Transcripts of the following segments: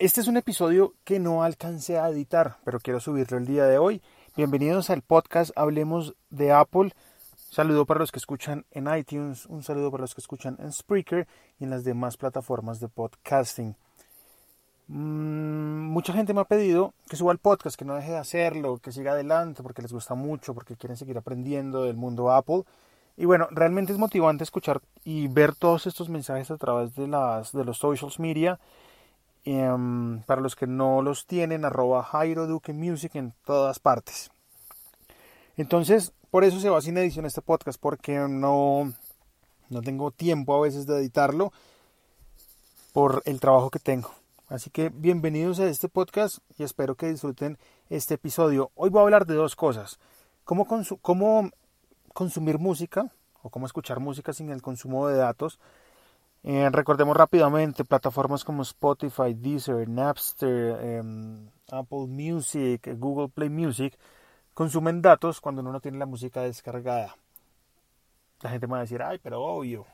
Este es un episodio que no alcancé a editar, pero quiero subirlo el día de hoy. Bienvenidos al podcast Hablemos de Apple. Saludo para los que escuchan en iTunes, un saludo para los que escuchan en Spreaker y en las demás plataformas de podcasting. Mm, mucha gente me ha pedido que suba el podcast, que no deje de hacerlo, que siga adelante porque les gusta mucho, porque quieren seguir aprendiendo del mundo Apple. Y bueno, realmente es motivante escuchar y ver todos estos mensajes a través de, las, de los socials media. Em, para los que no los tienen, arroba Jairo Duque Music en todas partes. Entonces, por eso se va sin edición este podcast, porque no, no tengo tiempo a veces de editarlo por el trabajo que tengo. Así que bienvenidos a este podcast y espero que disfruten este episodio. Hoy voy a hablar de dos cosas. Cómo, cómo consumir música o cómo escuchar música sin el consumo de datos eh, recordemos rápidamente plataformas como Spotify, Deezer, Napster, em, Apple Music, Google Play Music consumen datos cuando uno no tiene la música descargada. La gente me va a decir, ay, pero obvio.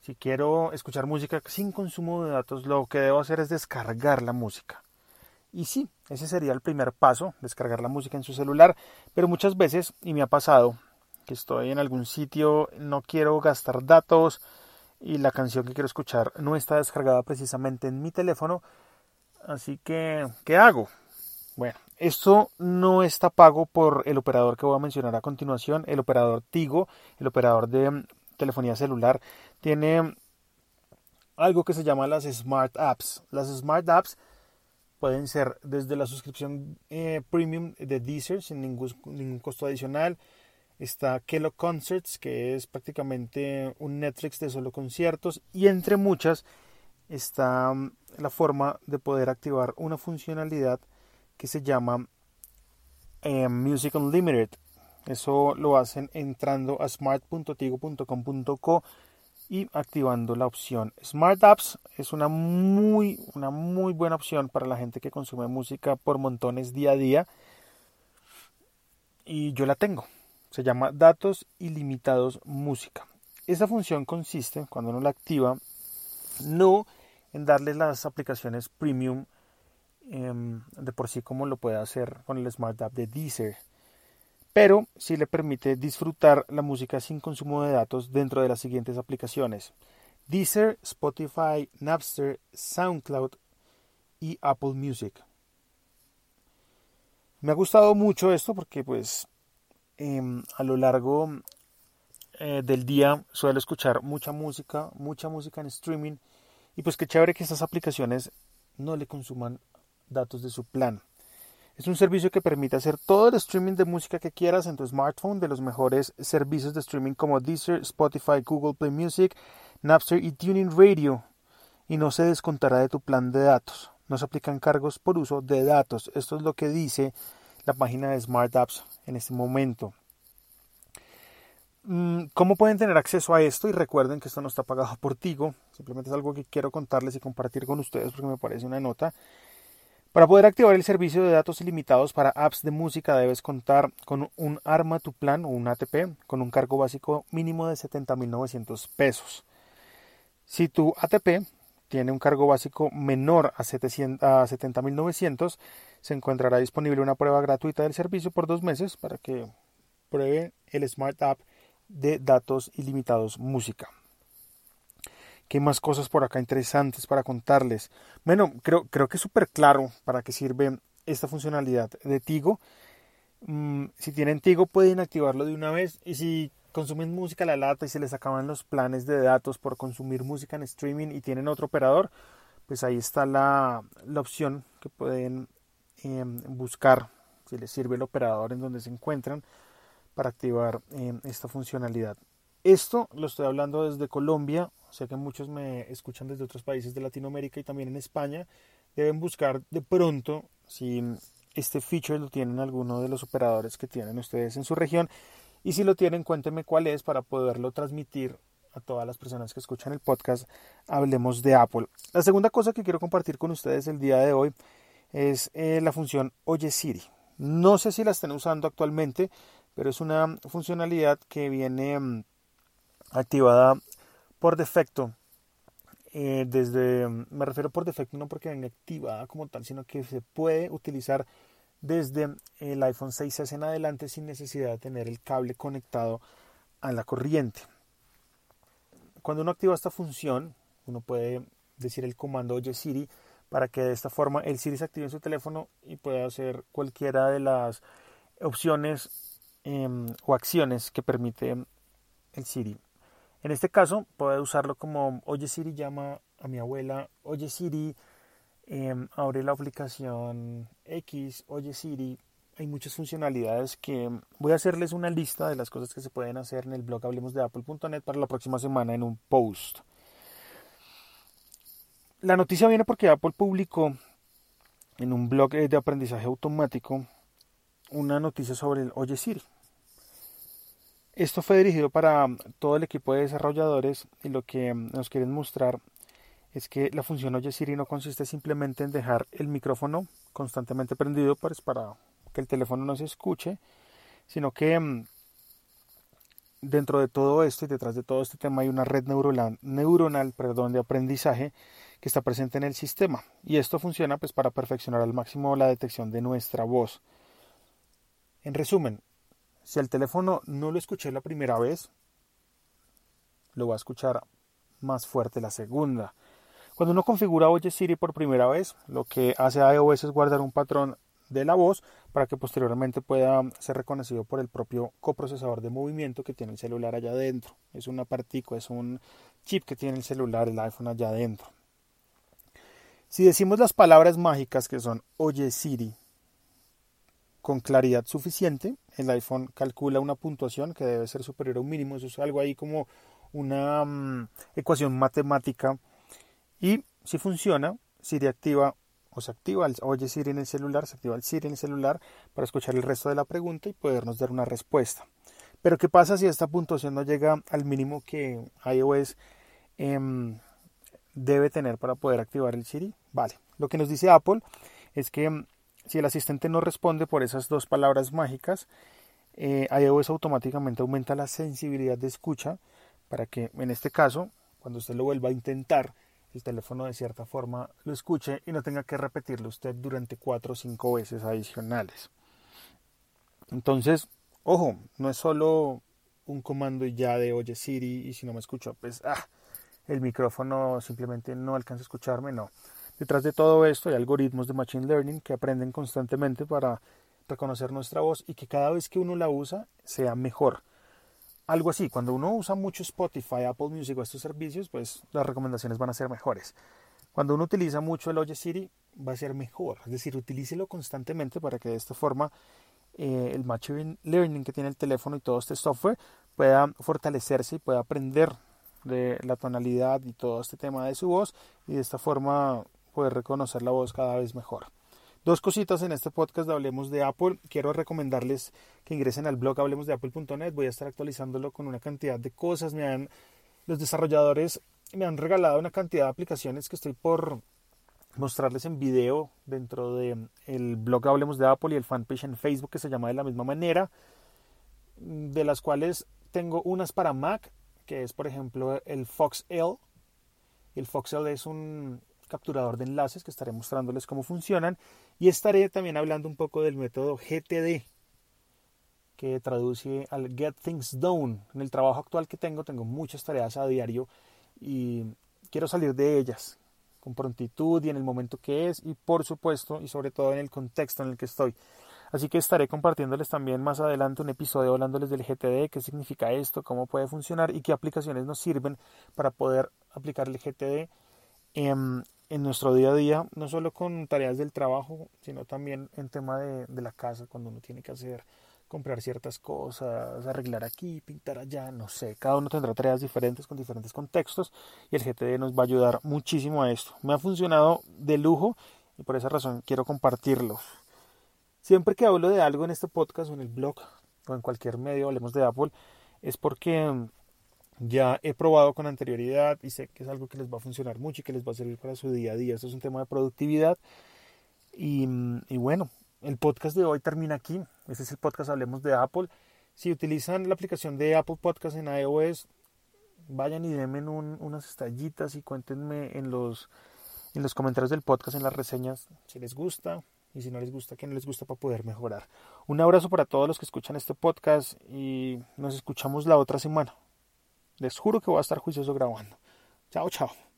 Si quiero escuchar música sin consumo de datos, lo que debo hacer es descargar la música. Y sí, ese sería el primer paso, descargar la música en su celular. Pero muchas veces, y me ha pasado, que estoy en algún sitio, no quiero gastar datos, y la canción que quiero escuchar no está descargada precisamente en mi teléfono. Así que, ¿qué hago? Bueno, esto no está pago por el operador que voy a mencionar a continuación, el operador Tigo, el operador de mm, telefonía celular, tiene algo que se llama las Smart Apps. Las Smart Apps pueden ser desde la suscripción eh, premium de Deezer sin ningún, ningún costo adicional, Está Kellogg Concerts, que es prácticamente un Netflix de solo conciertos. Y entre muchas está mm, la forma de poder activar una funcionalidad que se llama eh, Music Unlimited. Eso lo hacen entrando a smart.tigo.com.co y activando la opción Smart Apps. Es una muy, una muy buena opción para la gente que consume música por montones día a día. Y yo la tengo. Se llama datos ilimitados música. Esa función consiste, cuando uno la activa, no en darle las aplicaciones premium em, de por sí como lo puede hacer con el Smart de Deezer, pero sí le permite disfrutar la música sin consumo de datos dentro de las siguientes aplicaciones. Deezer, Spotify, Napster, SoundCloud y Apple Music. Me ha gustado mucho esto porque pues Em, a lo largo eh, del día suelo escuchar mucha música, mucha música en streaming y pues qué chévere que estas aplicaciones no le consuman datos de su plan. Es un servicio que permite hacer todo el streaming de música que quieras en tu smartphone de los mejores servicios de streaming como Deezer, Spotify, Google Play Music, Napster y Tuning Radio y no se descontará de tu plan de datos. No se aplican cargos por uso de datos. Esto es lo que dice la página de Smart Apps en este momento. Mm, ¿Cómo pueden tener acceso a esto? Y recuerden que esto no está pagado por Tigo, simplemente es algo que quiero contarles y compartir con ustedes porque me parece una nota. Para poder activar el servicio de datos ilimitados para apps de música debes contar con un Arma tu plan o un ATP con un cargo básico mínimo de 70.900 pesos. Si tu ATP tiene un cargo básico menor a, a 70.900, se encontrará disponible una prueba gratuita del servicio por dos meses para que pruebe el Smart App de datos ilimitados música. ¿Qué más cosas por acá interesantes para contarles? Bueno, creo, creo que es súper claro para qué sirve esta funcionalidad de Tigo. Mm, si tienen Tigo pueden activarlo de una vez y si consumen música a la lata y se les acaban los planes de datos por consumir música en streaming y tienen otro operador, pues ahí está la, la opción que pueden em, buscar si les sirve el operador en donde se encuentran para activar em, esta funcionalidad. Esto lo estoy hablando desde Colombia, sé que muchos me escuchan desde otros países de Latinoamérica y también en España. Deben buscar de pronto si este feature lo tienen alguno de los operadores que tienen ustedes en su región y si lo tienen, cuéntenme cuál es para poderlo transmitir a todas las personas que escuchan el podcast. Hablemos de Apple. La segunda cosa que quiero compartir con ustedes el día de hoy es eh, la función Oye Siri. No sé si la estén usando actualmente, pero es una funcionalidad que viene mm, activada por defecto eh, desde, me refiero por defecto, no porque venga activada como tal, sino que se puede utilizar desde el iPhone 6S en adelante sin necesidad de tener el cable conectado a la corriente. Cuando uno activa esta función, uno puede decir el comando Oye Siri para que de esta forma el Siri se active en su teléfono y pueda hacer cualquiera de las opciones em, o acciones que permite el Siri. En este caso, puede usarlo como Oye Siri llama a mi abuela, Oye Siri em, abre la aplicación X, Oye Siri. Hay muchas funcionalidades que voy a hacerles una lista de las cosas que se pueden hacer en el blog hablemos de apple.net para la próxima semana en un post. La noticia viene porque Apple publicó en un blog de aprendizaje automático una noticia sobre el Oye Siri. Esto fue dirigido para todo el equipo de desarrolladores y lo que nos quieren mostrar es que la función Oye Siri no consiste simplemente en dejar el micrófono constantemente prendido pues, para que el teléfono no se escuche, sino que mm, dentro de todo esto y detrás de todo este tema hay una red neuronal, neuronal perdón, de aprendizaje que está presente en el sistema y esto funciona pues para perfeccionar al máximo la detección de nuestra voz. En resumen, si el teléfono no lo escuché la primera vez, lo va a escuchar más fuerte la segunda. Cuando uno configura Oye Siri por primera vez, lo que hace iOS es guardar un patrón de la voz para que posteriormente pueda ser reconocido por el propio coprocesador de movimiento que tiene el celular allá adentro. Es una partícula, es un chip que tiene el celular, el iPhone allá adentro. Si decimos las palabras mágicas que son Oye Siri con claridad suficiente, el iPhone calcula una puntuación que debe ser superior a un mínimo. Eso es algo ahí como una mm, ecuación matemática. Y si funciona, Siri activa o se activa, oye Siri en el celular, se activa el Siri en el celular para escuchar el resto de la pregunta y podernos dar una respuesta. Pero ¿qué pasa si esta puntuación no llega al mínimo que iOS em, debe tener para poder activar el Siri? Vale, lo que nos dice Apple es que em, si el asistente no responde por esas dos palabras mágicas, eh, iOS automáticamente aumenta la sensibilidad de escucha para que en este caso, cuando usted lo vuelva a intentar, el teléfono de cierta forma lo escuche y no tenga que repetirlo usted durante cuatro o cinco veces adicionales. Entonces, ojo, no es solo un comando ya de oye Siri y si no me escucho, pues ah, el micrófono simplemente no alcanza a escucharme, no. Detrás de todo esto hay algoritmos de Machine Learning que aprenden constantemente para reconocer nuestra voz y que cada vez que uno la usa sea mejor algo así. Cuando uno usa mucho Spotify, Apple Music o estos servicios, pues las recomendaciones van a ser mejores. Cuando uno utiliza mucho el Oye Siri, va a ser mejor. Es decir, utilícelo constantemente para que de esta forma eh, el Machine Learning que tiene el teléfono y todo este software pueda fortalecerse y pueda aprender de la tonalidad y todo este tema de su voz y de esta forma poder reconocer la voz cada vez mejor. Dos cositas en este podcast de Hablemos de Apple. Quiero recomendarles que ingresen al blog hablemosdeapple.net. Voy a estar actualizándolo con una cantidad de cosas. Me han, los desarrolladores me han regalado una cantidad de aplicaciones que estoy por mostrarles en video dentro del el blog Hablemos de Apple y el fanpage en Facebook que se llama de la misma manera, de las cuales tengo unas para Mac, que es por ejemplo el FoxL. El FoxL es un capturador de enlaces que estaré mostrándoles cómo funcionan y estaré también hablando un poco del método GTD que traduce al Get Things Done. En el trabajo actual que tengo tengo muchas tareas a diario y quiero salir de ellas con prontitud y en el momento que es y por supuesto y sobre todo en el contexto en el que estoy. Así que estaré compartiéndoles también más adelante un episodio hablándoles del GTD, qué significa esto, cómo puede funcionar y qué aplicaciones nos sirven para poder aplicar el GTD en, en nuestro día a día, no solo con tareas del trabajo, sino también en tema de, de, la casa, cuando uno tiene que hacer, comprar ciertas cosas, arreglar aquí, pintar allá, no sé, cada uno tendrá tareas diferentes con diferentes contextos y el GTD nos va a ayudar muchísimo a esto. Me ha funcionado de lujo y por esa razón quiero compartirlo. Siempre que hablo de algo en este podcast o en el blog o en cualquier medio, hablemos de Apple, es porque ya he probado con anterioridad y sé que es algo que les va a funcionar mucho y que les va a servir para su día a día. Es un tema de productividad. Y, y, bueno, el podcast de hoy termina aquí. Este es el podcast Hablemos de Apple. Si utilizan la aplicación de Apple Podcast en iOS, vayan y denme unas estallitas y cuéntenme en los, en los comentarios del podcast, en las reseñas, si les gusta y si no les gusta, qué no les gusta para poder mejorar. Un abrazo para todos los que escuchan este podcast y nos escuchamos la otra semana. Les juro que voy a estar juicioso grabando. Chao, chao.